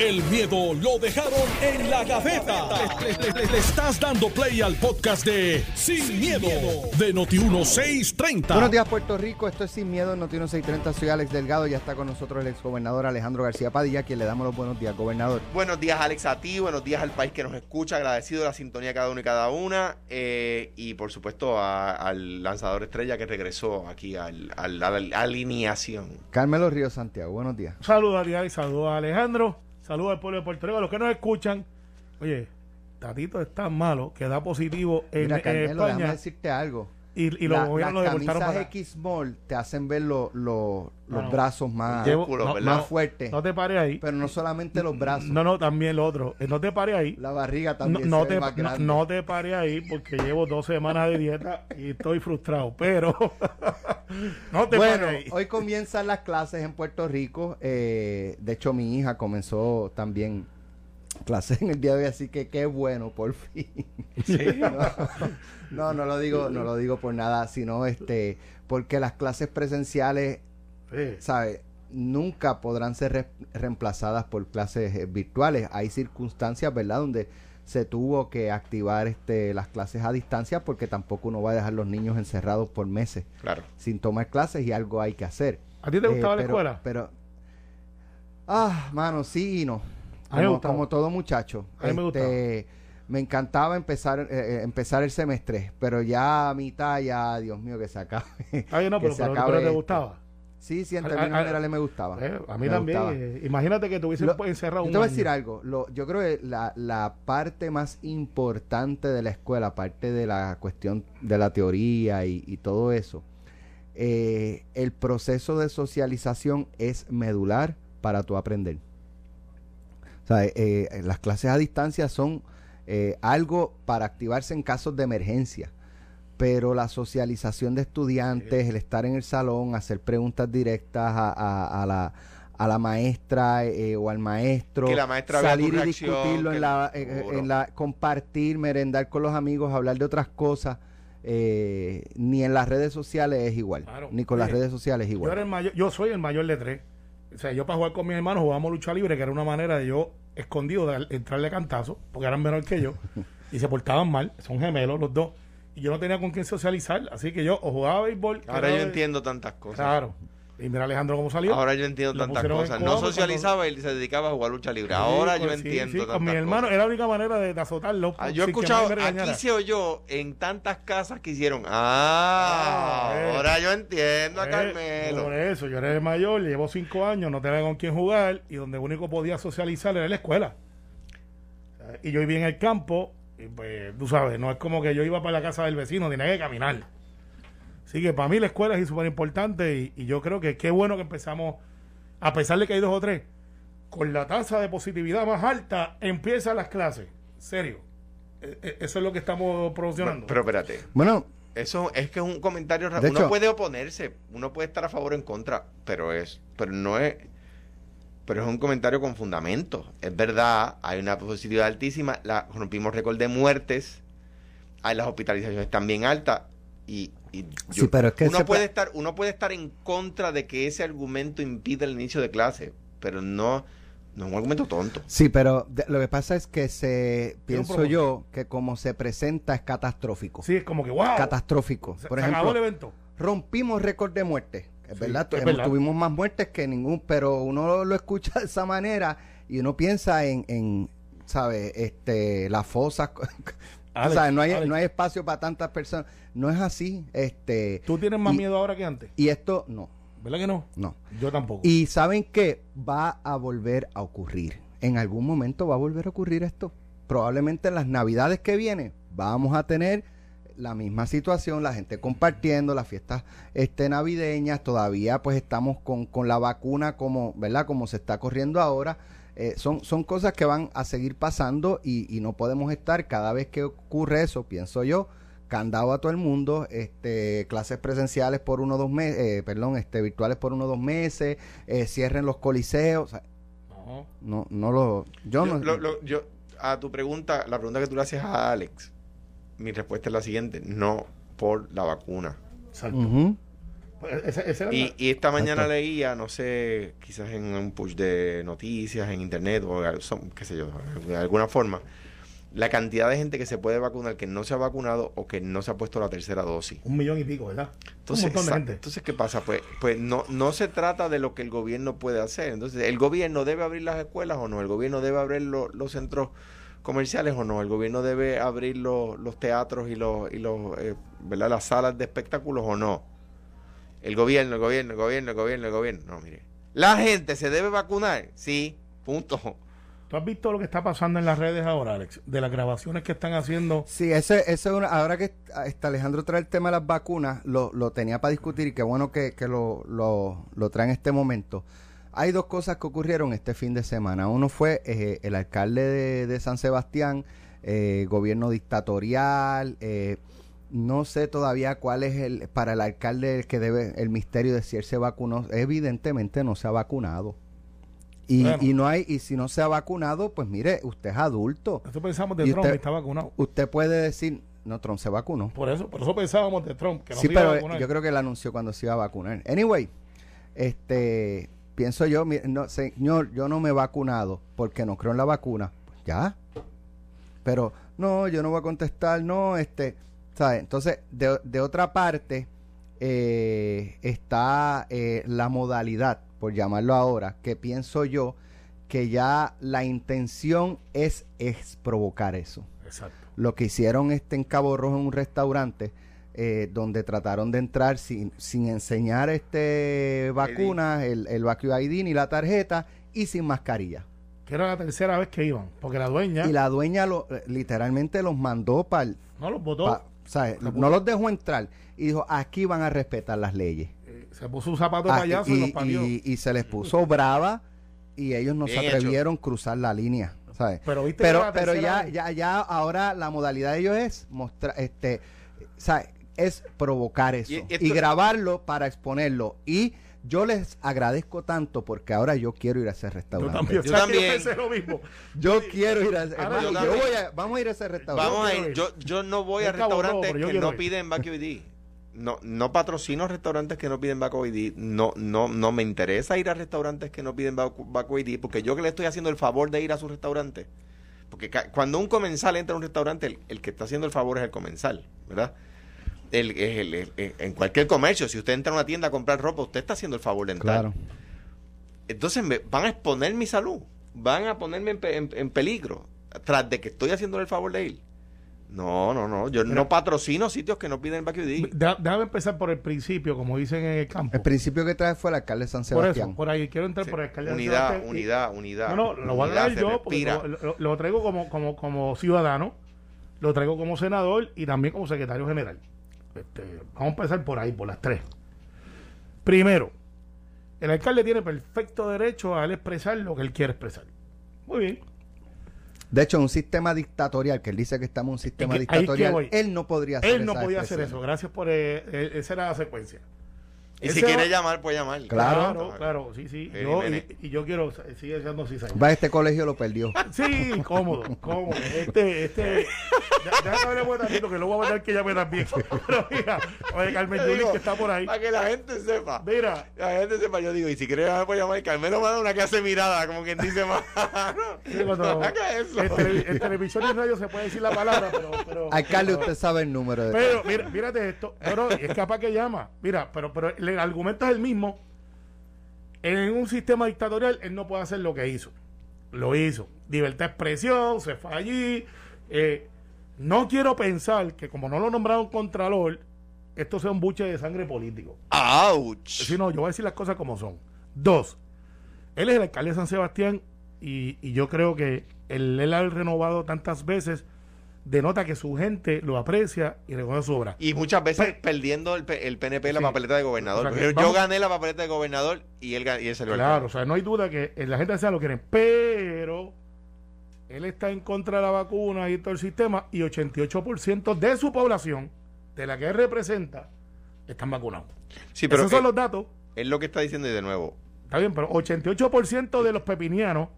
El miedo lo dejaron en la gaveta. Le, le- le- le estás dando play al podcast de Sin, miedo, de Noti1630. Buenos días, Puerto Rico. Esto es Sin Miedo, Noti 630. Soy Alex Delgado. Ya está con nosotros el exgobernador Alejandro García Padilla, quien le damos los buenos días, gobernador. Buenos días, Alex, a ti. Buenos días al país que nos escucha. Agradecido de la sintonía de cada uno y cada una. eh, y por supuesto a- al lanzador estrella que regresó aquí al, al- a la alineación. Carmelo Río Santiago, buenos días. Saludos a Ariel, saludos a Alejandro, saludos al pueblo de Puerto Rico, a los que nos escuchan. Oye, Tatito es tan malo que da positivo en, Mira, Carmelo, déjame España decirte algo. Y, y La- los gobiernos lo las camisas para X Small te hacen ver lo- lo- los No, brazos más, Llevo- más fuertes. No te pares ahí. pero no solamente los brazos, No, no, también lo otro. Eh, No te pares ahí. la barriga también no se ve te, más grande. no te pares ahí porque llevo dos semanas de dieta y estoy frustrado. Pero no te bueno, pares ahí. hoy comienzan las clases en Puerto Rico. eh, de hecho, mi hija comenzó también clases en el día de hoy, así que qué bueno, por fin. No, no lo digo, no lo digo por nada, sino este, porque las clases presenciales, Sí. ¿sabes? Nunca podrán ser re- reemplazadas por clases eh, virtuales. Hay circunstancias, ¿verdad?, donde se tuvo que activar este, las clases a distancia porque tampoco uno va a dejar los niños encerrados por meses Claro. sin tomar clases y algo hay que hacer. ¿A ti te Eh, gustaba la pero- escuela? Pero, ah, mano, sí y no. Me Como, como todo muchacho. A mí me Este, me encantaba empezar eh, eh, empezar el semestre, pero ya a mitad, ya, Dios mío, que se acabe. Ay, no, que pero, se pero- acabe pero te gustaba. Sí, sí, en términos generales me gustaba. Eh, a mí Me también. eh, imagínate que te hubiesen Lo- encerrado un te voy a decir algo. Lo, yo creo que la, la parte más importante de la escuela, aparte de la cuestión de la teoría y, y todo eso, eh, el proceso de socialización es medular para tu aprender. Sea, eh, eh, las clases a distancia son eh, algo para activarse en casos de emergencia. Pero la socialización de estudiantes, el estar en el salón, hacer preguntas directas a, a- a la, a la maestra eh, o al maestro, Que la maestra vea tu salir y discutirlo que- en la, eh, en la, compartir, merendar con los amigos, hablar de otras cosas, eh, ni en las redes sociales es igual, Claro. ni con las redes sociales es Yo, igual. era el mayor, yo soy el mayor de tres. O sea, yo para jugar con mis hermanos jugábamos lucha libre, que era una manera de yo, escondido, de entrarle cantazo, porque eran menor que yo, y se portaban mal, son gemelos los dos, y yo no tenía con quién socializar, así que yo o jugaba béisbol. Ahora yo entiendo tantas cosas. Claro. Y mira Alejandro cómo salió. Ahora yo entiendo Lo tantas cosas. No cuando- socializaba y se dedicaba a jugar lucha libre. Sí, Ahora yo pues, sí, entiendo sí, tantas con mi cosas. hermano, era la única manera de, de azotarlo. Ah, yo he escuchado, aquí se oyó en tantas casas que hicieron. Ah, Ah, eh. ahora yo entiendo a Eh, Carmelo. Por eso, yo era el mayor, llevo cinco años, no tenía con quién jugar y donde único podía socializar era la escuela. Y yo vivía en el campo, y pues tú sabes, no es como que yo iba para la casa del vecino, tenía que caminar. Así que para mí la escuela es súper importante y, y yo creo que qué bueno que empezamos, a pesar de que hay dos o tres, con la tasa de positividad más alta, empiezan las clases. Serio. Eh, eh, Eso es lo que estamos promocionando. Pero espérate, Bueno, eso es que es un comentario ra- De Uno hecho- puede oponerse, uno puede estar a favor o en contra, pero es, pero no es, pero es un comentario con fundamento. Es verdad, hay una positividad altísima, la, rompimos récord de muertes, hay las hospitalizaciones también altas y, y Sí, pero es que uno puede estar, uno puede estar en contra de que ese argumento impida el inicio de clase, pero no, no es un argumento tonto. sí, pero de- lo que pasa es que se, pienso yo, que como se presenta es catastrófico. Sí, es como que, wow. Catastrófico. Se, Por se acabó el ejemplo, evento. rompimos récord de muertes. Es Sí, verdad, es verdad. tuvimos más muertes que ningún, pero uno lo, lo escucha de esa manera y uno piensa en, en ¿sabes? Este, las fosas. Alex, ¿sabes? No, hay, Alex. no hay espacio para tantas personas. No es así. Este, ¿Tú tienes más y- miedo ahora que antes? y esto, no, ¿Verdad que no? no. Yo tampoco. Y saben que va a volver a ocurrir. En algún momento va a volver a ocurrir esto. Probablemente en las navidades que vienen vamos a tener la misma situación, la gente compartiendo las fiestas este, navideñas, todavía pues estamos con, con la vacuna como, ¿verdad? Como se está corriendo ahora. Eh, son, son cosas que van a seguir pasando y, y no podemos estar cada vez que ocurre eso, pienso yo, candado a todo el mundo, este, clases presenciales por uno o dos meses, eh, perdón, este, virtuales por uno o dos meses, eh, cierren los coliseos, o sea, No. no, no lo, yo, Yo, no, lo- lo- yo- a tu pregunta, la pregunta que tú le haces a Alex, mi respuesta es la siguiente, no por la vacuna. Exacto. Ese- ese era Y, la- y esta mañana Exacto. leía, no sé, quizás en un push de noticias, en internet o qué sé yo, de alguna forma, la cantidad de gente que se puede vacunar que no se ha vacunado o que no se ha puesto la tercera dosis. un millón y pico, ¿verdad? Entonces, un montón de exacto. gente. entonces ¿qué pasa? Pues, pues no, no se trata de lo que el gobierno puede hacer. Entonces, ¿el gobierno debe abrir las escuelas o no? ¿El gobierno debe abrir lo- los centros comerciales o no? ¿El gobierno debe abrir lo- los teatros y, los, y los, eh, ¿verdad? las salas de espectáculos o no? El gobierno, el gobierno, el gobierno, el gobierno, el gobierno. No, mire. ¿La gente se debe vacunar? Sí, punto. ¿Tú has visto lo que está pasando en las redes ahora, Alex? De las grabaciones que están haciendo. Sí, ese, ese es una- ahora que está Alejandro trae el tema de las vacunas, lo, lo tenía para discutir y qué bueno que, que lo, lo, lo trae en este momento. Hay dos cosas que ocurrieron este fin de semana. Uno fue eh, el alcalde de, de San Sebastián, eh, gobierno dictatorial, eh, no sé todavía cuál es el, para el alcalde el que debe, el misterio de si él se vacunó. Evidentemente no se ha vacunado. Y, Bueno. y no hay, y si no se ha vacunado, pues mire, usted es adulto. Eso pensamos de ¿Y Trump, usted- que está vacunado. Usted puede decir, no, Trump se vacunó. Por eso, por eso pensábamos de Trump, que no sí, se iba a pero vacunar. yo creo que él anunció cuando se iba a vacunar. Anyway, este, pienso yo, no, señor, yo no me he vacunado porque no creo en la vacuna. Pues ya. Pero, no, yo no voy a contestar, no, este, Entonces, de, de otra parte, eh, está eh, la modalidad, por llamarlo ahora, que pienso yo que ya la intención es, es provocar eso Exacto. lo que hicieron este en Cabo Rojo en un restaurante eh, donde trataron de entrar sin, sin enseñar este vacunas, el, el vacío ID ni la tarjeta y sin mascarilla. Que era la tercera vez que iban, porque la dueña Y la dueña lo, literalmente los mandó para no los votó. No los dejó entrar y dijo aquí van a respetar las leyes. eh, se puso un zapato de Ah, payaso y, y, los parió. y- y se les puso brava y ellos no Bien se atrevieron a cruzar la línea. ¿sabes? Pero viste pero, ya, ya, ya ahora la modalidad de ellos es mostrar, este, ¿sabes? es provocar eso Y y, esto- grabarlo para exponerlo. Y yo les agradezco tanto porque ahora yo quiero ir a ese Yo restaurante. también, Yo ¿sabes que también. Yo pensé lo mismo. Yo quiero ir a ese Ahora hermano, yo yo también. voy a- Vamos a ir a ese restaurante. Vamos a ir. Yo, yo no voy a restaurantes que no ir. piden Vacue ID. No, no patrocino restaurantes que no piden Vacue ID. No, no, no me interesa ir a restaurantes que no piden Vacu- Vacue ID porque yo que le estoy haciendo el favor de ir a su restaurante. Porque cuando un comensal entra a un restaurante, el, el que está haciendo el favor es el comensal, ¿verdad? El, el- el- el- en cualquier comercio, si usted entra a una tienda a comprar ropa, usted está haciendo el favor de entrar. Claro. Entonces me van a exponer mi salud, van a ponerme en, pe- en- en peligro tras de que estoy haciendo el favor de ir. No, no, no, yo no patrocino sitios que no piden ID. Da- Déjame empezar por el principio, como dicen en el campo. El principio que trae fue el alcalde de San por Sebastián. eso, por ahí. Quiero entrar Sí. por el alcalde de Unidad, Sebastián y- unidad, unidad. No, no, lo voy a Unidad traer yo porque lo- lo traigo como, como, como ciudadano, lo traigo como senador y también como secretario general. Este, vamos a empezar por ahí, por las tres. Primero, el alcalde tiene perfecto derecho a él expresar lo que él quiere expresar. Muy bien. De hecho, un sistema dictatorial, que él dice que estamos en un sistema Es que dictatorial, él no podría hacer Él no podía hacer eso. Gracias por... eh, eh, esa era la secuencia. Y si quiere va- llamar, puede llamar. Claro. Claro, claro, sí, sí. Yo- y, y yo quiero, sigue siendo cizaña. Va a este colegio lo perdió. Sí, cómodo, cómodo. Este, este. Déjame hablar un ratito que lo voy a mandar que llame también. Pero mira, oye, Carmen Yulín, que está por ahí. Para que la gente sepa. Mira, La gente sepa, yo digo, y si quiere llamar, puede llamar. Y Carmelo manda una clase mirada, como quien dice, más. sí, cuando- eso. en, tele- en televisión y radio se puede decir la palabra, pero. pero Alcalde, pero- usted sabe el número de... Pero, mira, mírate esto. No, no, es capaz que llama. Mira, pero, pero el argumento es el mismo. En un sistema dictatorial, él no puede hacer lo que hizo. Lo hizo. Libertad de expresión, se fue allí. Eh, no quiero pensar que como no lo nombraron contralor, esto sea un buche de sangre político. ¡Auch! Si no, yo voy a decir las cosas como son. Dos, él es el alcalde de San Sebastián y, y yo creo que el él haber renovado tantas veces denota que su gente lo aprecia y reconoce su obra. Y muchas veces Pe- perdiendo el, el PNP la Sí. papeleta de gobernador. O sea yo vamos- gané la papeleta de gobernador y él, y él salió Claro, o sea, no hay duda que eh, la gente sea lo quieren, pero él está en contra de la vacuna y todo el sistema y 88% de su población, de la que él representa, están vacunados. Sí, pero Esos son él, los datos. él lo que está diciendo y de nuevo, Está bien, pero 88% de los pepinianos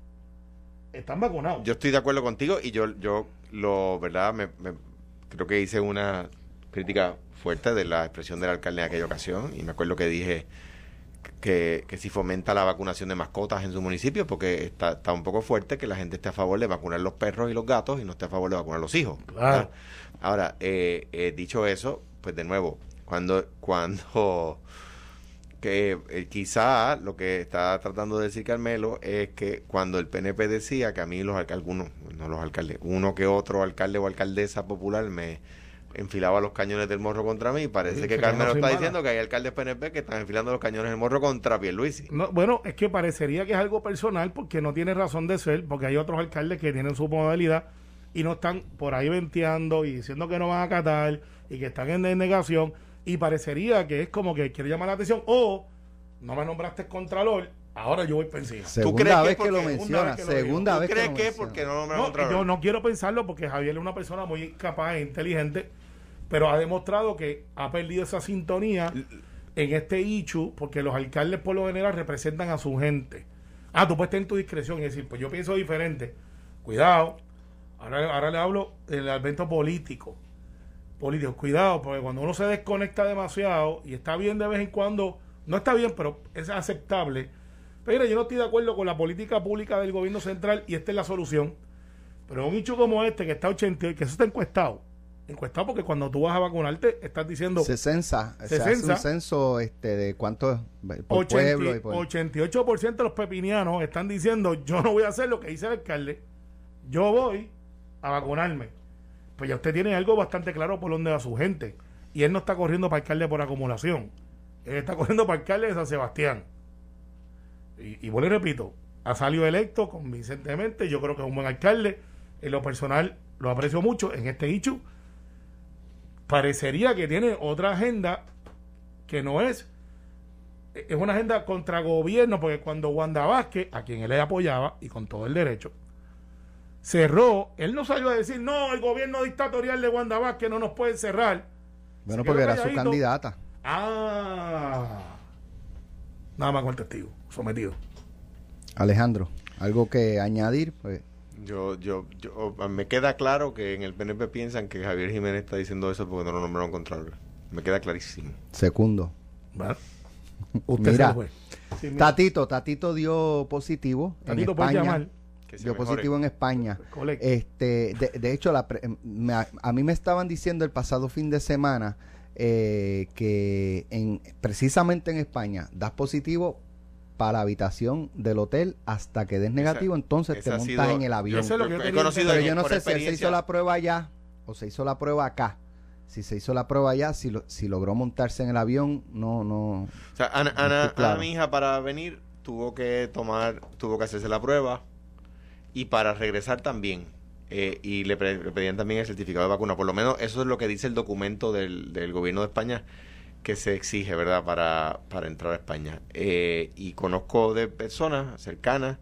están vacunados. yo estoy de acuerdo contigo y yo, yo lo, ¿verdad? Me, me- creo que hice una crítica fuerte de la expresión del alcalde en aquella ocasión y me acuerdo que dije que, que si fomenta la vacunación de mascotas en su municipio porque está, está un poco fuerte que la gente esté a favor de vacunar los perros y los gatos y no esté a favor de vacunar los hijos. Claro. Ahora, eh, eh, dicho eso, pues de nuevo, cuando, cuando que eh, quizá lo que está tratando de decir Carmelo es que cuando el PNP decía que a mí los alcaldes, algunos, no los alcaldes, uno que otro alcalde o alcaldesa popular me enfilaba los cañones del morro contra mí, parece Sí, que Carmelo está mala. diciendo que hay alcaldes PNP que están enfilando los cañones del morro contra Pierluisi. No, bueno, es que parecería que es algo personal porque no tiene razón de ser, porque hay otros alcaldes que tienen su modalidad y no están por ahí venteando y diciendo que no van a acatar y que están en negación y parecería que es como que quiere llamar la atención o no me nombraste contralor, ahora yo voy por encima. Segunda crees que vez que, lo porque- menciona, segunda vez que lo ¿Tú crees que, que lo es porque no me No, Contralor? yo no quiero pensarlo porque Javier es una persona muy capaz e inteligente, pero ha demostrado que ha perdido esa sintonía en este Ichu, porque los alcaldes por lo general representan a su gente. Ah, tú puedes tener tu discreción y decir, pues yo pienso diferente. Cuidado, ahora, ahora le hablo del evento político. Político, cuidado, porque cuando uno se desconecta demasiado y está bien de vez en cuando, no está bien, pero es aceptable. Pero mira, yo no estoy de acuerdo con la política pública del gobierno central y esta es la solución. Pero un hecho como este, que está 80, que eso está encuestado. Encuestado porque cuando tú vas a vacunarte, estás diciendo Se censa, Se se, hace censa. un censo este, de cuántos por 80 pueblo y por... 88% de los pepinianos están diciendo, yo no voy a hacer lo que dice el alcalde, yo voy a vacunarme. Pues ya usted tiene algo bastante claro por dónde va su gente. Y él no está corriendo para alcalde por acumulación. Él está corriendo para alcalde de San Sebastián. Y, y y repito, ha salido electo convincentemente, yo creo que es un buen alcalde. En lo personal lo aprecio mucho en este hecho. Parecería que tiene otra agenda que no es es una agenda contra gobierno, porque cuando Wanda Vázquez, a quien él le apoyaba, y con todo el derecho, cerró, él no salió a decir, no, el gobierno dictatorial de Wanda Vázquez no nos puede cerrar. Bueno, porque era su candidata. Ah, nada más con el testigo, sometido. Alejandro, algo que añadir, pues Yo, yo, yo, me queda claro que en el PNP piensan que Javier Jiménez está diciendo eso porque no lo nombraron Contralor. Me queda clarísimo. segundo. Bueno, usted Mira, se fue. Sí, mira, Tatito, Tatito dio positivo Tatito en puede España. llamar. Dio mejore. positivo en España. Este, de, de hecho, la pre- me- a mí me estaban diciendo el pasado fin de semana eh, que en, precisamente en España das positivo para la habitación del hotel hasta que des negativo, entonces esa te montas sido- en el avión. Eso es lo que yo he quería conocido Pero yo no sé si él se hizo la prueba allá o se hizo la prueba acá. Si se hizo la prueba allá, si, lo- si logró montarse en el avión, no, no. O sea, Ana, claro. Ana, mi hija, para venir, tuvo que tomar, tuvo que hacerse la prueba y para regresar también. Eh, y le, pedían también el certificado de vacuna. Por lo menos eso es lo que dice el documento del, del gobierno de España que se exige, ¿verdad?, para, para entrar a España. Eh, y conozco de personas cercanas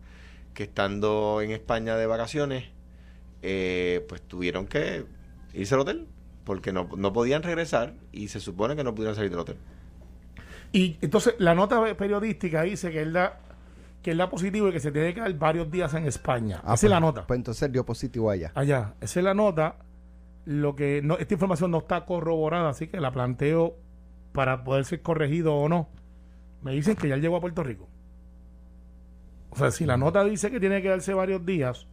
que estando en España de vacaciones, eh, pues tuvieron que irse al hotel porque no, no podían regresar y se supone que no pudieron salir del hotel. Y entonces la nota periodística dice que él da que él da positivo y que se tiene que dar varios días en España. Ah, Esa es la pues- nota. Pues entonces dio positivo allá. Allá, esa es la nota. Lo que no, esta información no está corroborada, así que la planteo para poder ser corregido o no. Me dicen que ya llegó a Puerto Rico. O sea, si la nota dice que tiene que darse varios días,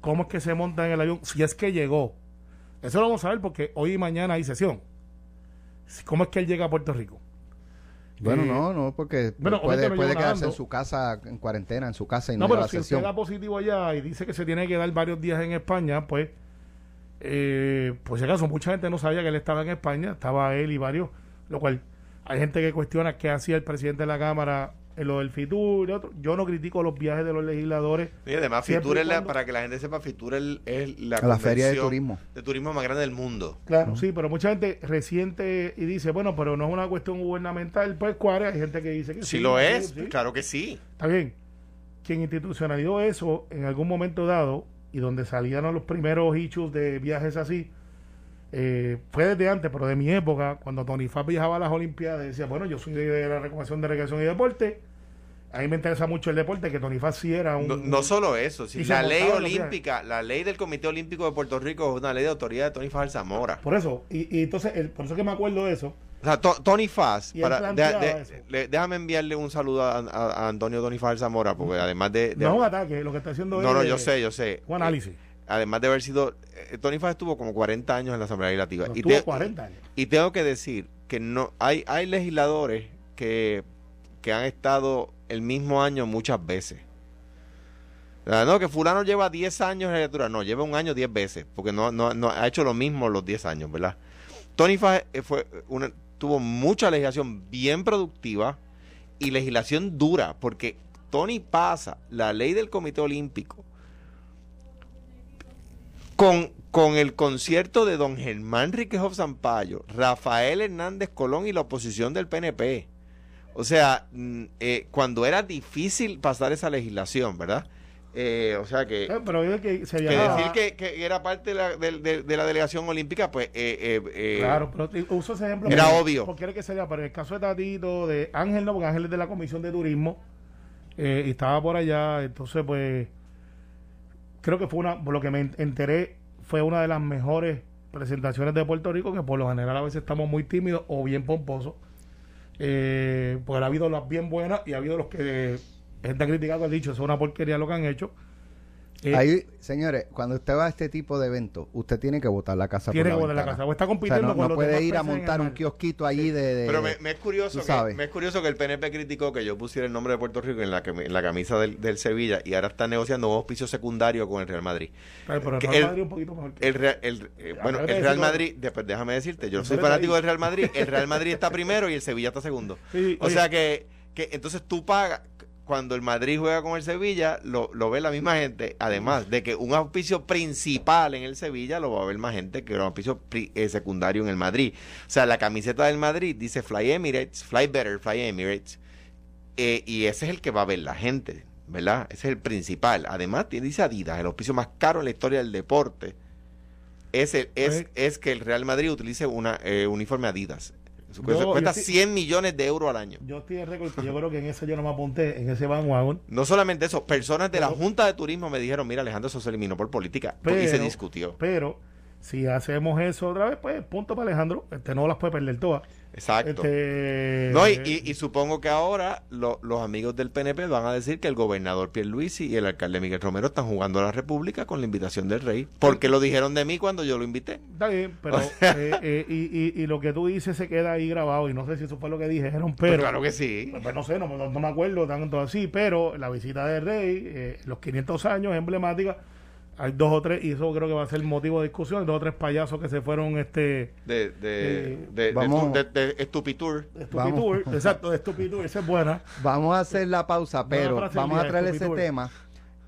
¿cómo es que se monta en el avión? Si es que llegó. Eso lo vamos a ver porque hoy y mañana hay sesión. ¿Cómo es que él llega a Puerto Rico? Bueno, Eh, no, no, porque bueno, puede, puede quedarse nadando. en su casa, en cuarentena, en su casa y no, No, pero la si sesión. usted da positivo allá y dice que se tiene que dar varios días en España, pues, eh, pues si acaso mucha gente no sabía que él estaba en España, estaba él y varios, lo cual hay gente que cuestiona qué hacía el presidente de la Cámara en lo del FITUR y otro. Yo no critico los viajes de los legisladores. Y además, Fitur es la- para que la gente sepa, Fitur es, es la, La feria de turismo. de turismo más grande del mundo. Claro, sí, pero mucha gente resiente y dice, bueno, pero no es una cuestión gubernamental, pues cuare, hay gente que dice que sí, lo sí, es, sí. claro que sí. Está bien. Quien institucionalizó eso en algún momento dado y donde salían los primeros issues de viajes así, eh, fue desde antes, pero de mi época, cuando Tony Fab viajaba a las Olimpiadas, decía, bueno, yo soy de la Recomendación de Recreación y Deporte a mí me interesa mucho el deporte, que Tony Faz sí era un... No, no solo eso, si la ley olímpica, la ley del Comité Olímpico de Puerto Rico es una ley de autoridad de Tony Fajal Zamora. Por eso, y, y entonces, el- por eso que me acuerdo de eso. O sea, To- Tony Faz, para, de- de- déjame enviarle un saludo a, a- a Antonio Tony Fajal Zamora, porque además de... No es un ataque, lo que está haciendo no, no, yo sé, yo sé. un análisis. Eh, además de haber sido... eh, Tony Faz estuvo como 40 años en la Asamblea Legislativa. Y, tuvo te- 40 años. y tengo que decir que no hay, hay legisladores que, que han estado el mismo año muchas veces. No, que fulano lleva 10 años en la legislatura. No, lleva un año 10 veces, porque no, ha hecho lo mismo los 10 años, ¿verdad? Tony eh, fue tuvo mucha legislación bien productiva y legislación dura, porque Tony pasa la ley del Comité Olímpico con, con el concierto de don Germán Riquejof Zampayo, Rafael Hernández Colón y la oposición del PNP. O sea, mm, eh, cuando era difícil pasar esa legislación, ¿verdad? Eh, o sea que, Eh, Pero es que se que decir que, que era parte de la, de- de- de la delegación olímpica, pues eh, eh, eh, Claro, pero te- uso ese ejemplo. Era porque- obvio. Porque era que sería, pero en el caso de Tatito, de Ángel, no, porque Ángel es de la Comisión de Turismo, y estaba por allá, entonces, pues, creo que fue una, por lo que me enteré, fue una de las mejores presentaciones de Puerto Rico, que por lo general a veces estamos muy tímidos o bien pomposos, eh, porque ha habido las bien buenas y ha habido los que gente ha criticado, ha dicho, es una porquería lo que han hecho. Eh, Ahí, señores, cuando usted va a este tipo de eventos, usted tiene que botar la casa tiene que por la botar la casa, o está O sea, compitiendo no, con no los puede ir a montar un kiosquito allí de, de- Pero me, me es curioso que, sabes. me es curioso que el PNP criticó que yo pusiera el nombre de Puerto Rico en la, en la camisa del, del Sevilla y ahora está negociando un auspicio secundario con el Real Madrid. Pero el que Real el- Madrid un poquito mejor que- El, Real- el- eh, Ya, bueno, el Real Madrid, después déjame decirte, yo soy fanático del Real Madrid, el Real Madrid está primero y el Sevilla está segundo. Sí, O oye, sea que, que entonces tú pagas, cuando el Madrid juega con el Sevilla, lo, lo ve la misma gente, además de que un auspicio principal en el Sevilla lo va a ver más gente que un auspicio eh, secundario en el Madrid. O sea, la camiseta del Madrid dice Fly Emirates, Fly Better, Fly Emirates, eh, y ese es el que va a ver la gente, ¿verdad? Ese es el principal. Además, tiene- dice Adidas, el auspicio más caro en la historia del deporte. Es, el- es, Pues- es que el Real Madrid utilice una eh, uniforme Adidas. Eso Yo- cuesta sí- 100 millones de euros al año. Yo estoy en récord yo creo que en ese yo no me apunté, en ese bandwagon. No solamente eso, personas de la Junta de Turismo me dijeron, mira Alejandro, eso se eliminó por política y se discutió. Pero si hacemos eso otra vez, pues punto para Alejandro. Este no las puede perder todas. Exacto. Este, No, y, y- y supongo que ahora lo- los amigos del PNP van a decir que el gobernador Pierluisi y el alcalde Miguel Romero están jugando a la República con la invitación del rey. Porque lo dijeron de mí cuando yo lo invité. Está bien, pero eh, eh, y, y- y lo que tú dices se queda ahí grabado y no sé si eso fue lo que dijeron, pero... Pues claro que sí. Pues no sé, no, no- no me acuerdo tanto así, pero la visita del rey, eh, los 500 años emblemática, hay dos o tres, y eso creo que va a ser motivo de discusión, dos o tres payasos que se fueron este De, de, Eh, de, de, vamos- de- de Estupitur. exacto, de Stupidur, esa es buena. Vamos a hacer la pausa, pero vamos a traer ese tema.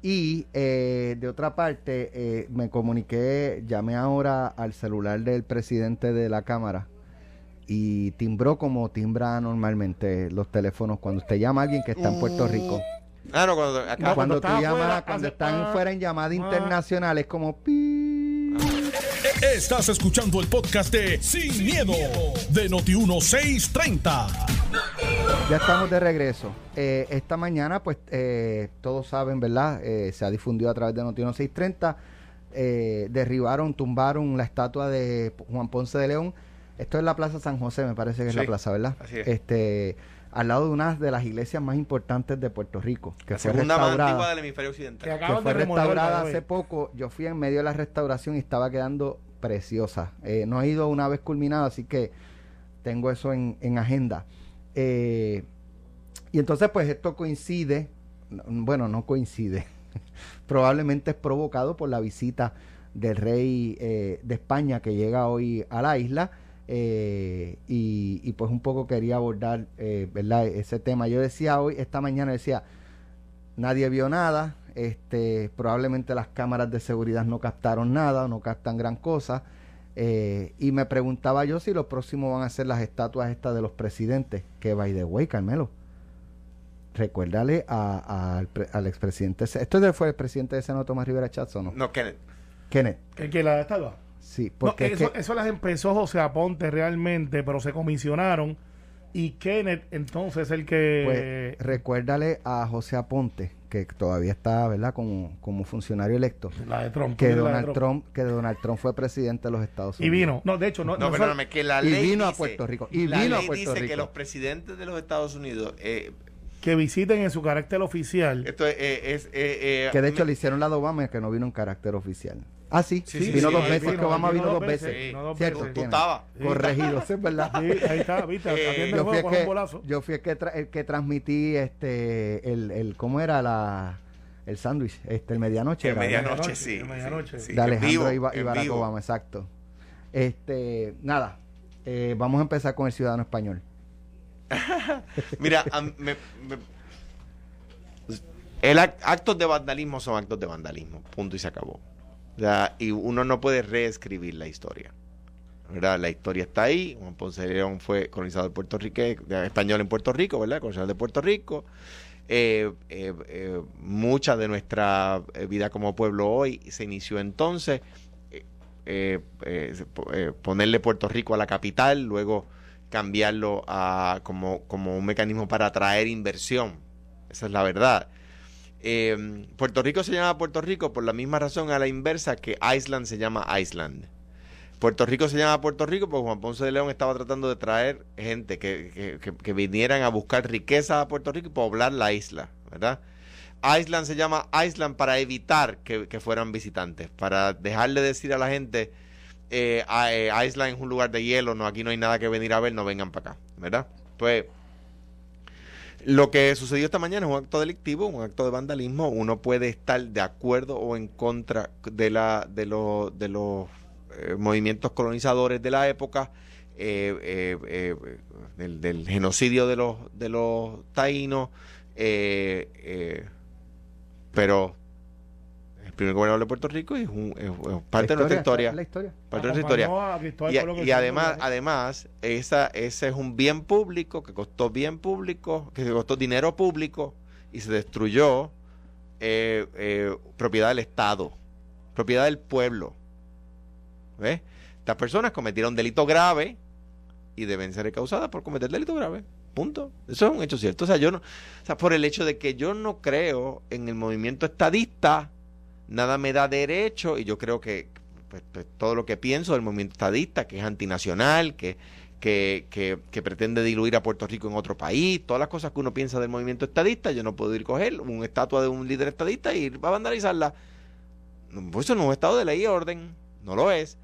Y eh, de otra parte, eh, me comuniqué, llamé ahora al celular del presidente de la Cámara y timbró como timbra normalmente los teléfonos cuando usted llama a alguien que está en Puerto Rico. Ah, no, cuando acá. No, cuando tú llamas, cuando están pa- fuera en llamada pa- internacional, es como pi. Estás escuchando el podcast de Sin, miedo, de Noti1630. Ya estamos de regreso. Eh, esta mañana, pues eh, todos saben, ¿verdad? Eh, se ha difundido a través de Noti 630. Eh, derribaron, tumbaron la estatua de Juan Ponce de León. Esto es la Plaza San José, me parece que es la plaza, ¿verdad? así es. Este, al lado de una de las iglesias más importantes de Puerto Rico, que La fue segunda más antigua del hemisferio occidental. Que que acaban fue restaurada hace poco. Yo fui en medio de la restauración y estaba quedando preciosa. Eh, no he ido una vez culminada, así que tengo eso en, en agenda. Eh, y entonces, pues esto coincide, no, bueno, no coincide, probablemente es provocado por la visita del rey eh, de España que llega hoy a la isla. Eh, y, y pues un poco quería abordar eh, ¿verdad? ese tema. Yo decía hoy, esta mañana decía, nadie vio nada, este, probablemente las cámaras de seguridad no captaron nada, o no captan gran cosa. eh, y me preguntaba yo si lo próximo van a ser las estatuas estas de los presidentes, que by the way, Carmelo, recuérdale a- a- al, pre- al expresidente, esto fue el presidente de Senado Tomás Rivera Chats o no? No, Kenneth. Kenneth, ¿El que la estatua? Sí, No, porque es eso, que- eso las empezó José Aponte realmente, pero se comisionaron Y Kenneth, entonces, el que. Pues recuérdale a José Aponte, que todavía está, ¿verdad?, como, como funcionario electo. La de Trump. Que Donald Trump. que Donald Trump fue presidente de los Estados Y Unidos. vino. No, de hecho, no. No, no perdóname, que la y ley vino a dice- Puerto Rico, y la vino a ley Puerto dice que los presidentes de los Estados Unidos eh, que visiten en su carácter oficial. esto es, eh, es, eh, eh, Que de hecho me- le hicieron la de Obama, que no vino en carácter oficial. Ah, sí, Sí, vino sí, dos sí, veces, vino, que Obama vino vino dos dos veces, dos Cierto, tú estabas. Corregido, es verdad. Sí, ahí está, viste, Eh, el yo fui, juego el un que, bolazo. yo fui el que, tra- el que transmití este el, el cómo era la el sándwich, este el medianoche. ¿verdad? medianoche, sí. en medianoche. sí, sí, de Alejandro vivo, y, Barack vivo. Obama, exacto. Este, nada, eh, vamos a empezar con el ciudadano español. Mira, me- me- el ac- actos de vandalismo son actos de vandalismo, punto y se acabó. Y uno no puede reescribir la historia. La historia está ahí. Juan Ponce León fue colonizador puertorriqueño, español en Puerto Rico, ¿verdad? De Puerto Rico. Eh, eh, eh, mucha de nuestra eh, vida como pueblo hoy se inició entonces. ponerle Puerto Rico a la capital, luego cambiarlo a, como, como un mecanismo para atraer inversión. Esa es la verdad. Eh, Puerto Rico se llama Puerto Rico por la misma razón a la inversa que Iceland se llama Iceland. Puerto Rico se llama Puerto Rico porque Juan Ponce de León estaba tratando de traer gente que, que- vinieran a buscar riqueza a Puerto Rico y poblar la isla, ¿verdad? Iceland se llama Iceland para evitar que, que fueran visitantes, para dejarle decir a la gente, eh, a- eh, Iceland es un lugar de hielo, no aquí no hay nada que venir a ver, no vengan para acá, ¿verdad? Pues lo que sucedió esta mañana es un acto delictivo, un acto de vandalismo. Uno puede estar de acuerdo o en contra de la de los de los eh, movimientos colonizadores de la época, eh, eh, del, del genocidio de los de los taínos, pero primer gobernador de Puerto Rico es, un, es- es parte de nuestra historia. La historia. Parte de nuestra historia. Y, y además, además esa, ese es un bien público que costó bien público, que costó dinero público y se destruyó eh, eh, propiedad del Estado, propiedad del pueblo. ¿Ves? Estas personas cometieron delito grave y deben ser causadas por cometer delito grave. Punto. Eso es un hecho cierto. O sea, yo no, o sea, por el hecho de que yo no creo en el movimiento estadista, nada me da derecho, y yo creo que pues, pues, todo lo que pienso del movimiento estadista, que es antinacional, que, que, que, pretende diluir a Puerto Rico en otro país, todas las cosas que uno piensa del movimiento estadista, yo no puedo ir a coger una estatua de un líder estadista y ir a vandalizarla. Pues eso no es un estado de ley y orden, no lo es.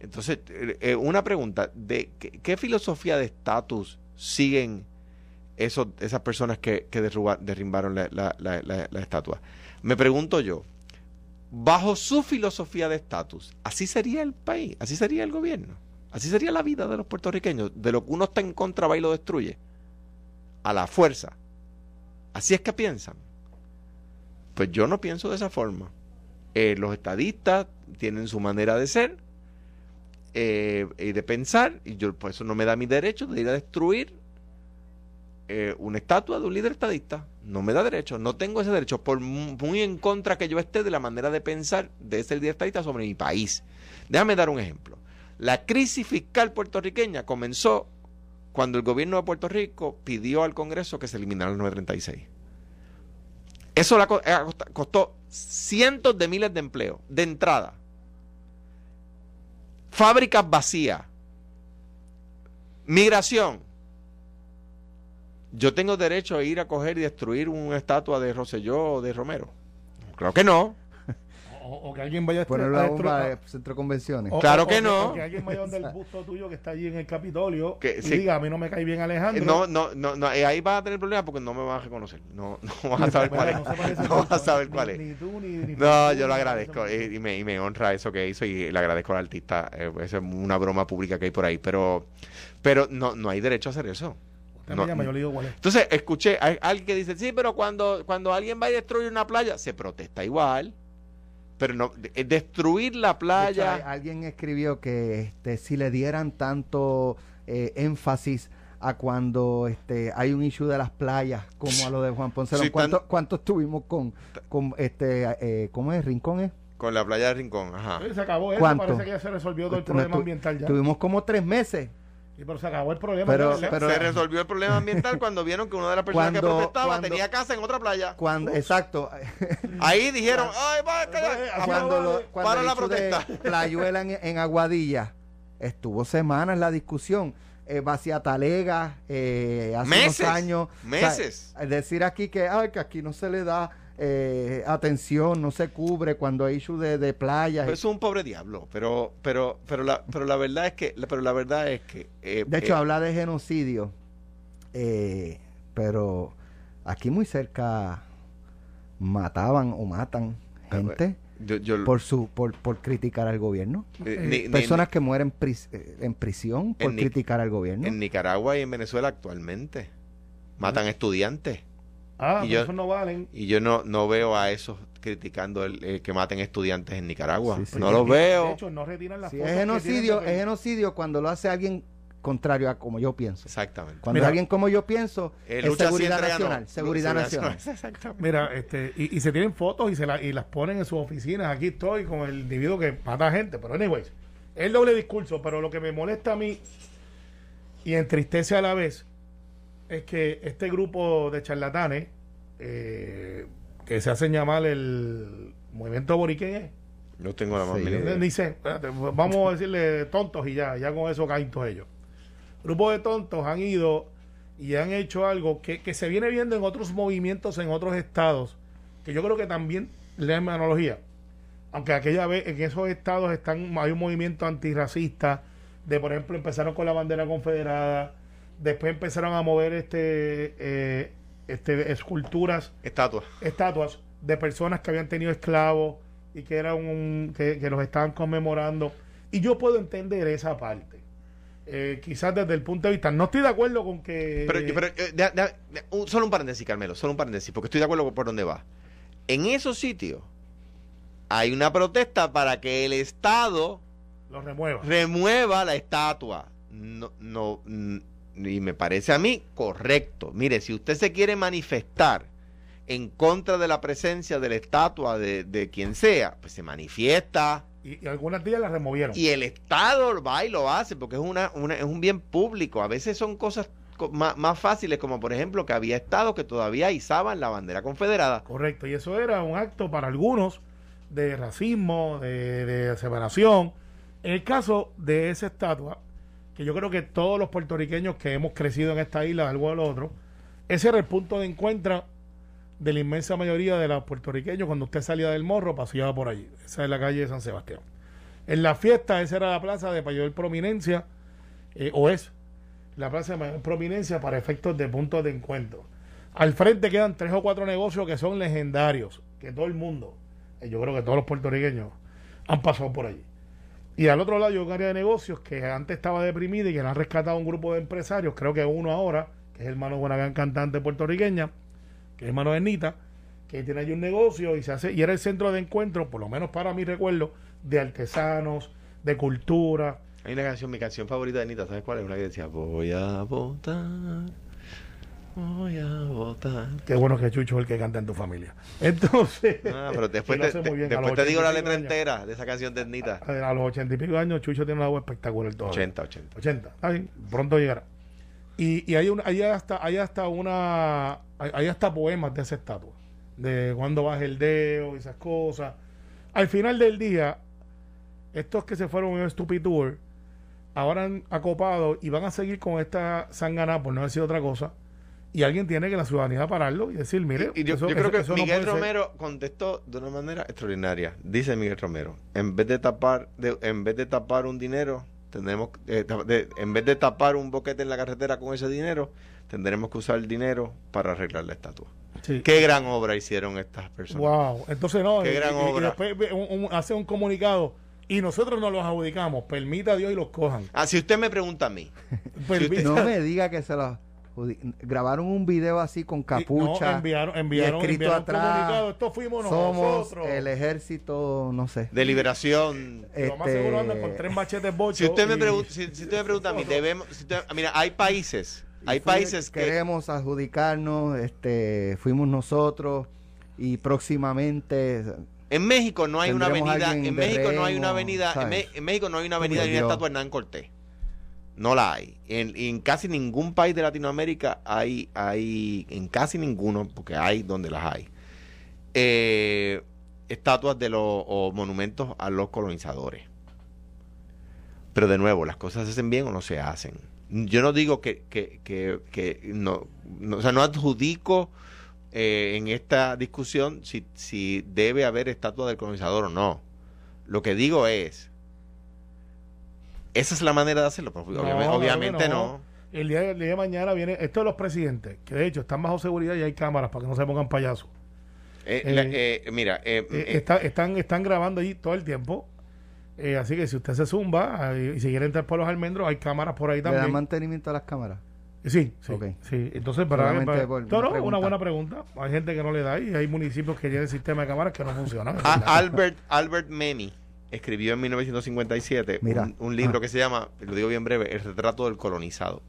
Entonces, eh, eh, una pregunta, ¿de qué, filosofía de estatus siguen esos, esas personas que, que derruba- la- la- la- la estatua? Me pregunto yo, bajo su filosofía de estatus, ¿así sería el país? ¿Así sería el gobierno? ¿Así sería la vida de los puertorriqueños? De lo que uno está en contra va y lo destruye. A la fuerza. ¿Así es que piensan? Pues yo no pienso de esa forma. Eh, los estadistas tienen su manera de ser eh, y de pensar, y yo por eso no me da mi derecho de ir a destruir eh, una estatua de un líder estadista. No me da derecho, no tengo ese derecho, por mu- muy en contra que yo esté de la manera de pensar de ese líder estadista sobre mi país. Déjame dar un ejemplo. La crisis fiscal puertorriqueña comenzó cuando el gobierno de Puerto Rico pidió al Congreso que se eliminara el 936. Eso la eh, costó cientos de miles de empleos de entrada. Fábricas vacías. Migración. Yo tengo derecho a ir a coger y destruir una estatua de Rosselló o de Romero. Creo que no. O, o que alguien vaya a Poner la bomba de centro de convenciones. o- Claro o- que no. o que alguien vaya donde el busto tuyo que está allí en el Capitolio Que y sí. diga, a mí no me cae bien Alejandro. No, no, no, no, eh, ahí vas a tener problemas porque no me vas a reconocer. No, no vas a saber cuál es. No vas a saber cuál es. Ni tú, ni, ni No, tú, yo lo agradezco eh, y me, y me honra eso que hizo y le agradezco al artista. eh, esa es una broma pública que hay por ahí, pero pero no, no hay derecho a hacer eso. Usted no, me llama, yo le digo cuál es. Entonces, escuché a alguien que dice, sí, pero cuando, cuando alguien va y destruye una playa, se protesta igual. Pero no, de- destruir la De hecho, playa... alguien escribió que este, si le dieran tanto eh, énfasis a cuando este hay un issue de las playas como a lo de Juan Ponce. Sí, ¿Cuánto, tan- ¿Cuánto estuvimos con, con este, eh, cómo es? ¿Rincón es? Con la playa de Rincón, ajá. Se acabó eso, ¿Cuánto? parece que ya se resolvió todo el Este, problema ambiental ya. Tuvimos como tres meses Y pero se acabó el problema. Pero- se resolvió el problema ambiental cuando vieron que una de las personas que protestaba cuando- tenía casa en otra playa. Cuando, exacto. Ahí dijeron, ay, va, calla, cuando, lo- cuando para la protesta. Playuela en, en Aguadilla, estuvo semanas la discusión. Eh, Talega eh, hace Meses, unos años. meses. O sea, decir aquí que, ay, que aquí no se le da eh, atención, no se cubre cuando hay issue de, de playas. Es un pobre diablo, pero pero pero la pero la verdad es que pero la verdad es que eh, de hecho, eh, habla de genocidio, eh, pero aquí muy cerca mataban o matan gente yo, yo- por su por, por criticar al gobierno. eh, ni- ni- Personas que mueren pris- eh, en prisión por En criticar al gobierno. en Nicaragua y en Venezuela actualmente matan estudiantes Ah, y yo- esos no valen. y yo no no veo a esos criticando el, eh, que maten estudiantes en Nicaragua. Sí, sí. No los De veo. hecho, no retiran las fotos es genocidio, de- es genocidio cuando lo hace alguien contrario a como yo pienso. Exactamente. Cuando Mira, alguien como yo pienso, Eh, es seguridad nacional. Seguridad nacional. Exactamente. Mira, este, y, y se tienen fotos y se la- y las ponen en sus oficinas. Aquí estoy con el individuo que mata gente. Pero, anyways, es el doble discurso. Pero lo que me molesta a mí y entristece a la vez es que este grupo de charlatanes eh, que se hacen llamar el movimiento boriquén, No tengo la más Sí. idea. Vamos a decirle tontos y ya, ya con eso caen todos ellos. Grupos de tontos han ido y han hecho algo que, que se viene viendo en otros movimientos en otros estados, que yo creo que también le dan analogía. Aunque aquella vez en esos estados están, hay un movimiento antirracista, de por ejemplo empezaron con la bandera confederada, después empezaron a mover este, eh, este esculturas Estatua. estatuas de personas que habían tenido esclavos y que eran un- que, que los estaban conmemorando y yo puedo entender esa parte Eh, quizás desde el punto de vista no estoy de acuerdo con que Pero, pero, eh, deja- deja- un- solo un paréntesis, Carmelo, solo un paréntesis, porque estoy de acuerdo por dónde va. En esos sitios hay una protesta para que el Estado lo remueva remueva la estatua. No, no, y me parece a mí correcto. Mire, si usted se quiere manifestar en contra de la presencia de la estatua de, de quien sea, pues se manifiesta. y, y algunas días la removieron Y el Estado va y lo hace porque es, una, una- es un bien público. A veces son cosas co- más, más fáciles, como por ejemplo que había estados que todavía izaban la bandera confederada. correcto y eso era un acto para algunos de racismo de, de separación en el caso de esa estatua que yo creo que todos los puertorriqueños que hemos crecido en esta isla de algo o lo otro ese era el punto de encuentro de la inmensa mayoría de los puertorriqueños cuando usted salía del morro paseaba por allí. Esa es la calle de San Sebastián. En la fiesta, esa era la plaza de mayor prominencia, eh, o es la plaza de mayor prominencia para efectos de puntos de encuentro. Al frente quedan tres o cuatro negocios que son legendarios, que todo el mundo, eh, yo creo que todos los puertorriqueños han pasado por allí. Y al otro lado hay un área de negocios que antes estaba deprimida y que la han rescatado un grupo de empresarios, creo que uno ahora, que es hermano de una gran cantante puertorriqueña, que es hermano de Nita, que tiene allí un negocio y se hace, y era el centro de encuentro, por lo menos para mi recuerdo, de artesanos, de cultura. Hay una canción, mi canción favorita de Anita, ¿sabes cuál es? Una que decía, voy a votar, voy a votar. Qué bueno que Chucho es el que canta en tu familia. Entonces, Ah, pero después, te, después digo la 80 y letra años. entera de esa canción de a, a los ochenta y pico años, Chucho tiene una voz espectacular todavía. 80, 80. 80, está bien, pronto llegará. Y, y hay, un, hay, hasta, hay hasta una. Hay, hay hasta poemas de esa estatua. De cuando baja el dedo y esas cosas. Al final del día, estos que se fueron en un stupid tour, ahora han acopado y van a seguir con esta sangana, por no decir otra cosa. Y alguien tiene que la ciudadanía pararlo y decir, mire, Y, y yo, eso- yo creo eso- que eso no Miguel ser. Romero contestó de una manera extraordinaria. Dice Miguel Romero, en vez de tapar, de- en vez de tapar un dinero, tendremos, eh, de- en vez de tapar un boquete en la carretera con ese dinero, tendremos que usar el dinero para arreglar la estatua. Sí. Qué gran obra hicieron estas personas. Wow, entonces no, Qué y- gran y- y obra. después ve un- un- hace un comunicado y nosotros nos los adjudicamos, permita a Dios y los cojan. Ah, si usted me pregunta a mí, Permita- No me diga que se los grabaron un video así con y- capucha no, enviaron, y enviaron, escrito enviaron un atrás comunicado, esto fuimos somos nosotros. el ejército no sé de liberación. Y lo más este, seguro con tres machetes bochos. Si usted me pregunta, si, si usted me pregunta a mí, debemos, si usted- mira, hay países, hay fue- países que queremos adjudicarnos este fuimos nosotros y próximamente En México no hay una avenida, en México no hay una avenida, en, en México no hay una avenida Por ni una estatua de Hernán Cortés. No la hay. En, casi ningún país de Latinoamérica hay, hay, en casi ninguno, porque hay donde las hay, eh, estatuas de los o monumentos a los colonizadores. Pero de nuevo, las cosas se hacen bien o no se hacen. Yo no digo que, que, que, no, o sea, no adjudico eh, en esta discusión si, si debe haber estatua del colonizador o no. Lo que digo es, esa es la manera de hacerlo. Pues, No, obviamente no. El día, el día de mañana viene esto de los presidentes, que de hecho están bajo seguridad y hay cámaras para que no se pongan payasos. Eh, Eh, la- eh, mira, eh, Eh, eh, está- están, están grabando allí todo el tiempo. Eh, así que si usted se zumba eh, y si quiere entrar por los almendros, hay cámaras por ahí ¿Le dan también. mantenimiento a las cámaras? Sí, sí, Ok. sí. Entonces, para, para- no, una no, pregunta. una buena pregunta. Hay gente que no le da y hay municipios que tienen sistema de cámaras que no funcionan. A- Albert, Albert Memmi escribió en 1957 Mira. un, un libro Ah. que se llama, lo digo bien breve, El retrato del colonizado.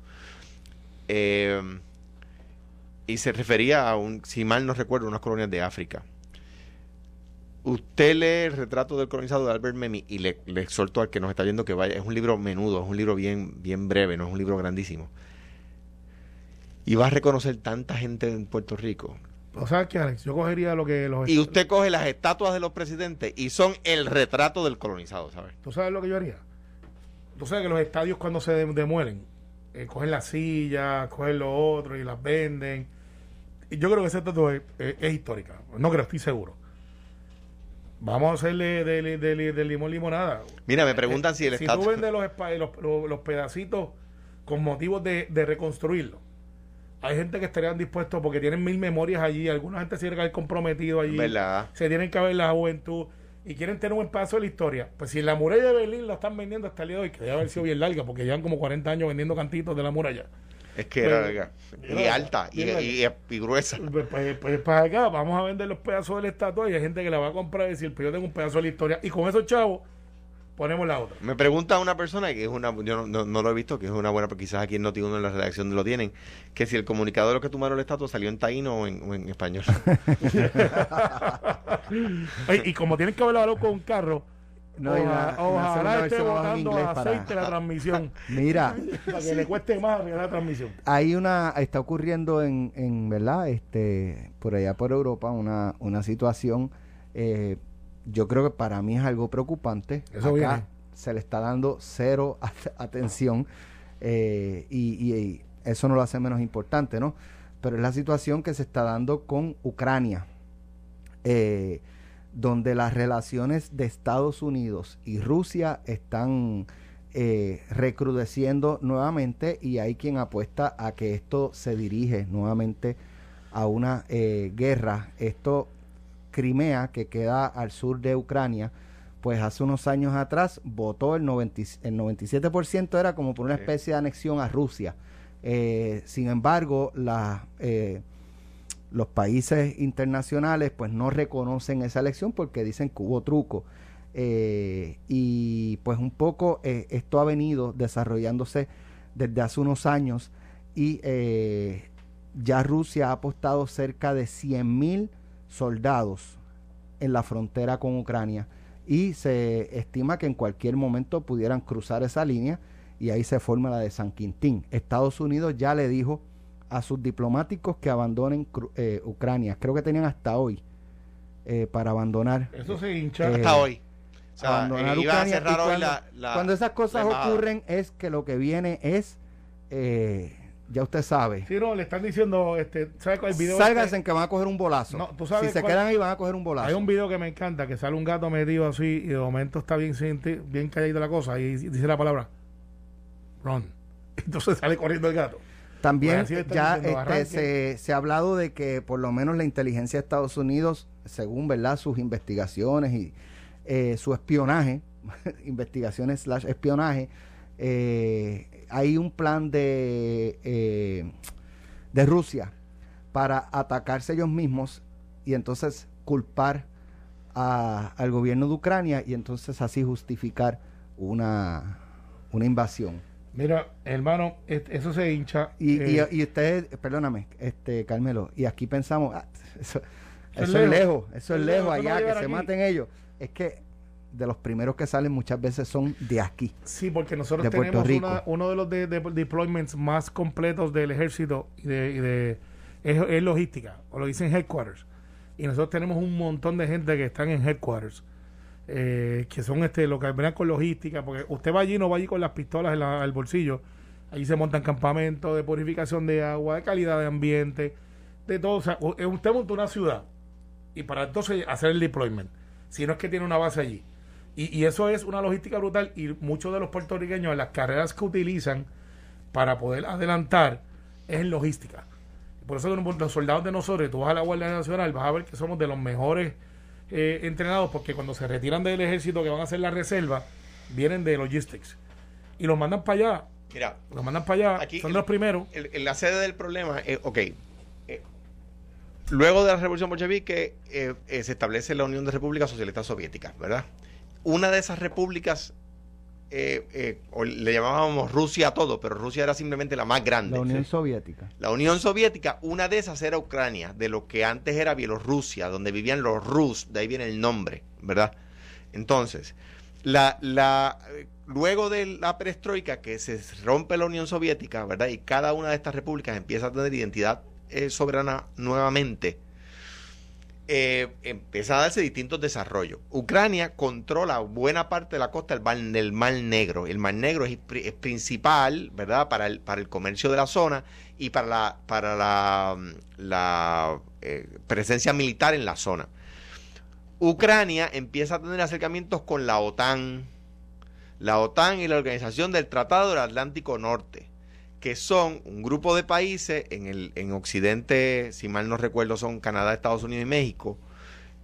Eh, y se refería a un, si mal no recuerdo, unas colonias de África. Usted lee el retrato del colonizado de Albert Memmi y le, le exhorto al que nos está viendo que vaya. Es un libro menudo, es un libro bien, bien breve, no es un libro grandísimo. Y va a reconocer tanta gente en Puerto Rico. O sea, que Alex, yo cogería lo que los... Y usted coge las estatuas de los presidentes y son el retrato del colonizado, ¿sabes? ¿Tú sabes lo que yo haría? Tú sabes que los estadios cuando se dem- demuelen, eh, cogen las sillas, cogen lo otro y las venden. Y yo creo que esa estatua es, es- es histórica. No creo, estoy seguro. Vamos a hacerle de, de- de- de limón limonada. Mira, me preguntan si el Eh, si estatus... tú vendes los, los- los pedacitos con motivos de, de reconstruirlo, hay gente que estarían dispuestos porque tienen mil memorias allí, alguna gente se tiene que haber comprometido allí, ¿Verdad? se tienen que ver la juventud y quieren tener un espacio de la historia. Pues si la muralla de Berlín la están vendiendo hasta el día de hoy, que debe haber sido bien larga, porque llevan como 40 años vendiendo cantitos de la muralla. Es que era, Pero- era- y era- alta y, y- y gruesa. Pues, pues, pues para acá, vamos a vender los pedazos de la estatua y hay gente que la va a comprar y decir, pues yo tengo un pedazo de la historia. Y con esos chavos ponemos la otra. Me pregunta una persona que es una, yo no, no- no lo he visto, que es una buena, pero quizás aquí en Noti1 en la redacción lo tienen, que si el comunicado de lo que tomaron la estatua salió en taíno o en, o en español. Oye, y como tienen que haberlo con un carro, No, y oja- la- ojalá esté botando inglés para- aceite la transmisión Mira, para que le cueste más arreglar la transmisión. hay una, está ocurriendo en, en verdad, este, por allá por Europa, una, una situación, eh, yo creo que para mí es algo preocupante. Eso Acá viene. se le está dando cero at- atención eh, y, y- y eso no lo hace menos importante, ¿no? Pero es la situación que se está dando con Ucrania, eh, donde las relaciones de Estados Unidos y Rusia están eh, recrudeciendo nuevamente y hay quien apuesta a que esto se dirige nuevamente a una guerra. Esto, Crimea, que queda al sur de Ucrania, pues hace unos años atrás votó el, 90 y- el 97% era como por una especie de anexión a Rusia. Eh, sin embargo, la, eh, los países internacionales pues no reconocen esa elección porque dicen que hubo truco. Eh, y pues un poco eh, esto ha venido desarrollándose desde hace unos años y eh, ya Rusia ha apostado cerca de 100 mil soldados en la frontera con Ucrania y se estima que en cualquier momento pudieran cruzar esa línea y ahí se forma la de San Quintín. Estados Unidos ya le dijo a sus diplomáticos que abandonen eh, Ucrania. Creo que tenían hasta hoy eh, para abandonar. Eso se hincha. Eh, Hasta hoy. O sea, abandonar Ucrania. cerrar Y hoy cuando, la, la- cuando esas cosas ocurren es que lo que viene es, eh, ya usted sabe, Sí, no, le están diciendo, este, ¿sabes cuál video? sálganse este? en que van a coger un bolazo. No, ¿tú sabes si se quedan ahí van a coger un bolazo. Hay un video que me encanta, que sale un gato metido así y de momento está bien, bien la cosa y dice la palabra run. Entonces sale corriendo el gato. También Pues ya diciendo, este, se, se ha hablado de que por lo menos la inteligencia de Estados Unidos, según verdad sus investigaciones y eh, su espionaje, investigaciones slash espionaje, eh, hay un plan de, eh, de Rusia para atacarse ellos mismos y entonces culpar a- al gobierno de Ucrania y entonces así justificar una, una invasión. Mira, hermano, eso se hincha. Y, eh, y, y ustedes, perdóname, este Carmelo, y aquí pensamos, ah, eso, Eso es eso es lejos. lejos, eso es lejos allá, que se maten ellos. Es que de los primeros que salen muchas veces son de aquí. Sí, porque nosotros tenemos una- uno de los de, de- deployments más completos del ejército y de, y de- es, es logística, o lo dicen headquarters. Y nosotros tenemos un montón de gente que están en headquarters, eh, que son este lo que ven con logística, porque usted va allí, no va allí con las pistolas en la- el bolsillo. Allí se montan campamentos de purificación de agua, de calidad de ambiente, de todo. O sea, eh, usted monta una ciudad y para entonces hacer el deployment, si no es que tiene una base allí. Y, y eso es una logística brutal y muchos de los puertorriqueños en las carreras que utilizan para poder adelantar es en logística. Por eso los soldados de nosotros, tú vas a la Guardia Nacional, vas a ver que somos de los mejores eh, entrenados porque cuando se retiran del ejército que van a hacer la reserva, vienen de logistics. Y los mandan para allá, Mira, los mandan para allá, Aquí son el- los primeros. el- el- la sede del problema es, ok, eh, luego de la Revolución Bolchevique eh, eh, se establece la Unión de Repúblicas Socialistas Soviéticas, ¿verdad? Una de esas repúblicas, eh, eh, o le llamábamos Rusia a todo, pero Rusia era simplemente la más grande. La Unión ¿sí? Soviética. La Unión Soviética, una de esas era Ucrania, de lo que antes era Bielorrusia, donde vivían los Rus, de ahí viene el nombre, ¿verdad? Entonces, la, la, luego de la perestroika, que se rompe la Unión Soviética, ¿verdad? Y cada una de estas repúblicas empieza a tener identidad eh, soberana nuevamente, eh, empieza a darse distintos desarrollos. Ucrania controla buena parte de la costa del mar, Negro. El Mar Negro es, pri- es principal, ¿verdad? Para el, para el comercio de la zona y para la, para la, la, eh, presencia militar en la zona. Ucrania empieza a tener acercamientos con la OTAN, la OTAN y la Organización del Tratado del Atlántico Norte, que son un grupo de países en el en Occidente, si mal no recuerdo, son Canadá, Estados Unidos y México,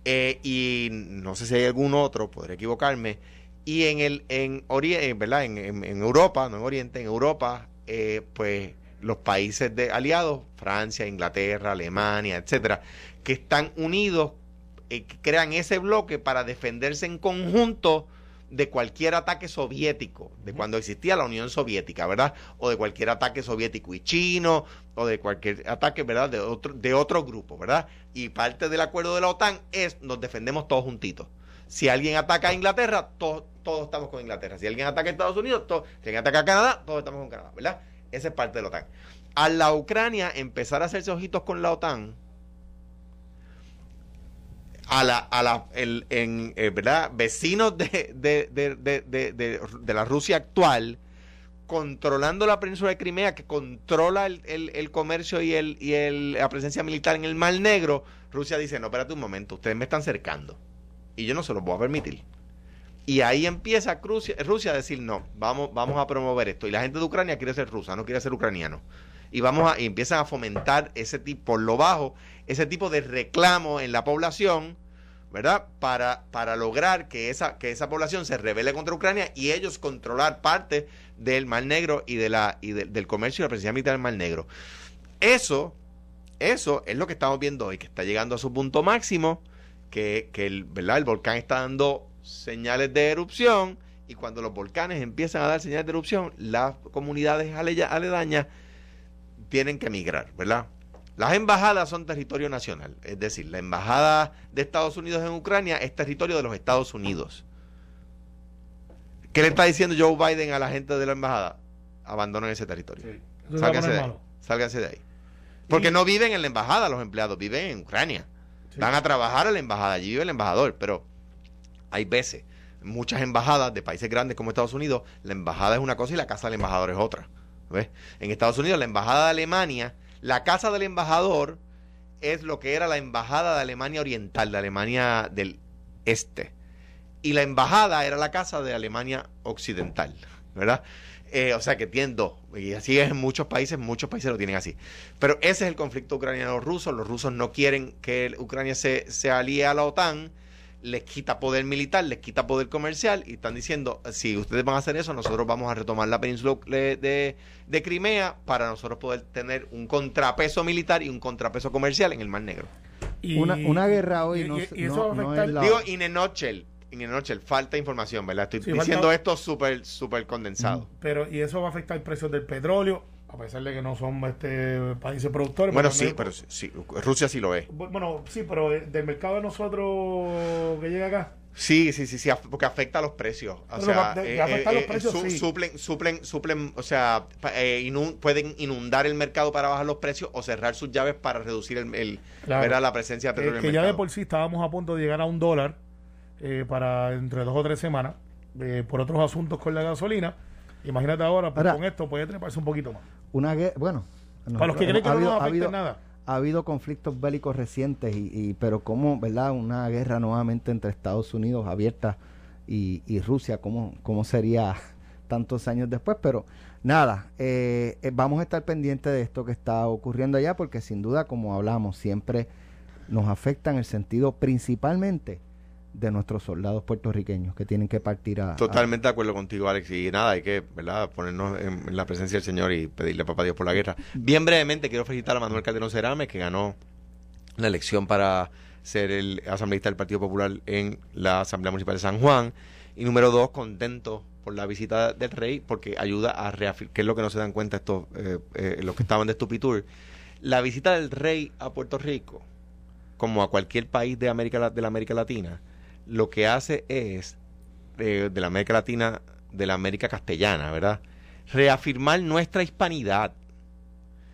eh, y no sé si hay algún otro, podré equivocarme, y en el en Oriente, ¿verdad? En, en- Europa, no en Oriente, en Europa, eh, pues los países de aliados, Francia, Inglaterra, Alemania, etcétera, que están unidos, eh, que crean ese bloque para defenderse en conjunto de cualquier ataque soviético, de cuando existía la Unión Soviética, ¿verdad? O de cualquier ataque soviético y chino, o de cualquier ataque, ¿verdad? De otro, de otro grupo, ¿verdad? Y parte del acuerdo de la OTAN es nos defendemos todos juntitos. Si alguien ataca a Inglaterra, todos, todos estamos con Inglaterra. Si alguien ataca a Estados Unidos, todos, si alguien ataca a Canadá, todos estamos con Canadá, ¿verdad? Esa es parte de la OTAN. A la Ucrania empezar a hacerse ojitos con la OTAN, a la, a la, el, en, eh, ¿verdad? Vecinos de, de, de, de, la Rusia actual, controlando la península de Crimea, que controla el, el- el comercio y, el, y el- la presencia militar en el Mar Negro, Rusia dice, no, espérate un momento, ustedes me están cercando y yo no se los voy a permitir. Y ahí empieza Rusia, Rusia a decir, no, vamos, vamos a promover esto. Y la gente de Ucrania quiere ser rusa, no quiere ser ucraniano. Y vamos a, y empiezan a fomentar ese tipo, por lo bajo, ese tipo de reclamo en la población, ¿verdad? Para, para lograr que esa, que esa población se rebele contra Ucrania y ellos controlar parte del Mar Negro y, de la, y de- del comercio y la presencia militar del Mar Negro. Eso, eso es lo que estamos viendo hoy, que está llegando a su punto máximo, que, que el, ¿verdad? el volcán está dando señales de erupción y cuando los volcanes empiezan a dar señales de erupción, las comunidades ale- aledañas tienen que migrar, ¿verdad? Las embajadas son territorio nacional, es decir, la embajada de Estados Unidos en Ucrania es territorio de los Estados Unidos. ¿Qué le está diciendo Joe Biden a la gente de la embajada? Abandonen ese territorio. Sí, a Sálganse de ahí. malo. Sálganse de ahí. Porque Y- no viven en la embajada los empleados, viven en Ucrania. Sí. Van a trabajar en la embajada, allí vive el embajador, pero hay veces, muchas embajadas de países grandes como Estados Unidos, la embajada es una cosa y la casa del embajador es otra. ¿Ves? En Estados Unidos, la embajada de Alemania, la casa del embajador es lo que era la embajada de Alemania Oriental, de Alemania del Este. Y la embajada era la casa de Alemania Occidental, ¿verdad? Eh, o sea que dos. Y así es en muchos países, muchos países lo tienen así. Pero ese es el conflicto ucraniano-ruso. Los rusos no quieren que Ucrania se, se alíe a la OTAN. Les quita poder militar, les quita poder comercial y están diciendo, si ustedes van a hacer eso, nosotros vamos a retomar la península de, de- de Crimea para nosotros poder tener un contrapeso militar y un contrapeso comercial en el Mar Negro. Y- Una- una guerra hoy y- no y- eso no- va a no afectar- es la- Digo, in a nutshell, in a nutshell, falta información, ¿verdad? Estoy Sí, diciendo falta- esto súper, súper condensado. Pero, y eso va a afectar precios del petróleo, a pesar de que no son este países productores. Bueno, sí, pero sí, sí, Rusia sí lo es. Bueno, sí, pero eh, del mercado de nosotros que llega acá, Sí, sí, sí, sí, porque afecta a los precios. O Pero sea, de- eh, afectar eh, los eh, precios, su- sí. suplen, suplen, suplen, o sea, eh, inun- pueden inundar el mercado para bajar los precios o cerrar sus llaves para reducir el, el- Claro. ¿verdad? la presencia de petróleo que en el ya de por sí estábamos a punto de llegar a un dólar para entre dos o tres semanas por otros asuntos con la gasolina. Imagínate ahora, pues, Ahora- con esto puede treparse un poquito más. Una guerra, bueno. Para los que creen que no nos afecta nada. Ha habido conflictos bélicos recientes, y, y- pero como, ¿verdad? Una guerra nuevamente entre Estados Unidos abierta y, y Rusia, ¿cómo, ¿cómo sería tantos años después? Pero nada, eh, eh, vamos a estar pendientes de esto que está ocurriendo allá, porque sin duda, como hablamos, siempre nos afecta en el sentido principalmente de nuestros soldados puertorriqueños que tienen que partir a... Totalmente de acuerdo contigo, Alex. Y nada, hay que ¿verdad? ponernos en, la presencia del Señor y pedirle a Papá Dios por la guerra. Bien brevemente, quiero felicitar a Manuel Calderón Cerame, que ganó la elección para ser el asambleísta del Partido Popular en la Asamblea Municipal de San Juan. Y número dos, contento por la visita del rey, porque ayuda a reafirmar, que es lo que no se dan cuenta estos, eh, eh, los que estaban de Stupitur. La visita del rey a Puerto Rico, como a cualquier país de América de la América Latina, lo que hace es de la América Latina, de la América castellana, ¿verdad? Reafirmar nuestra hispanidad.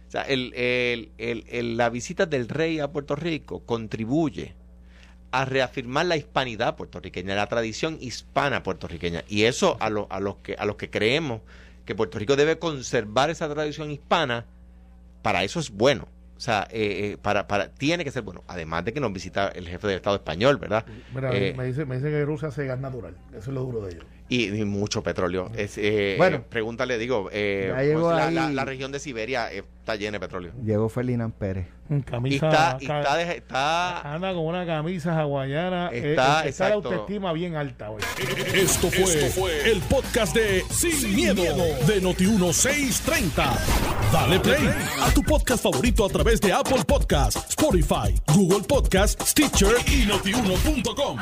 O sea, la visita del rey a Puerto Rico contribuye a reafirmar la hispanidad puertorriqueña, la tradición hispana puertorriqueña. Y eso a, lo- a, los, que, a los que creemos que Puerto Rico debe conservar esa tradición hispana, para eso es bueno. O sea, eh, eh, para, para, tiene que ser bueno. Además de que nos visita el jefe del Estado español, ¿verdad? Mira, Eh, me, dice, me dice que Rusia hace gas natural. Eso es lo duro de ellos. Y, y mucho petróleo. Es, eh, Bueno. eh, pregúntale, digo, eh, pues, la, ahí- la- la región de Siberia eh, está llena de petróleo. Llegó Ferdinand Pérez. Un Y Camisa. está, y está, de- está anda con una camisa hawaiana. eh, Está, eh, está la exacto. autoestima bien alta, güey. Esto fue, el podcast de Sin, miedo, de Noti1630. Dale play a tu podcast favorito a través de Apple Podcasts, Spotify, Google Podcasts, Stitcher y notiuno.com.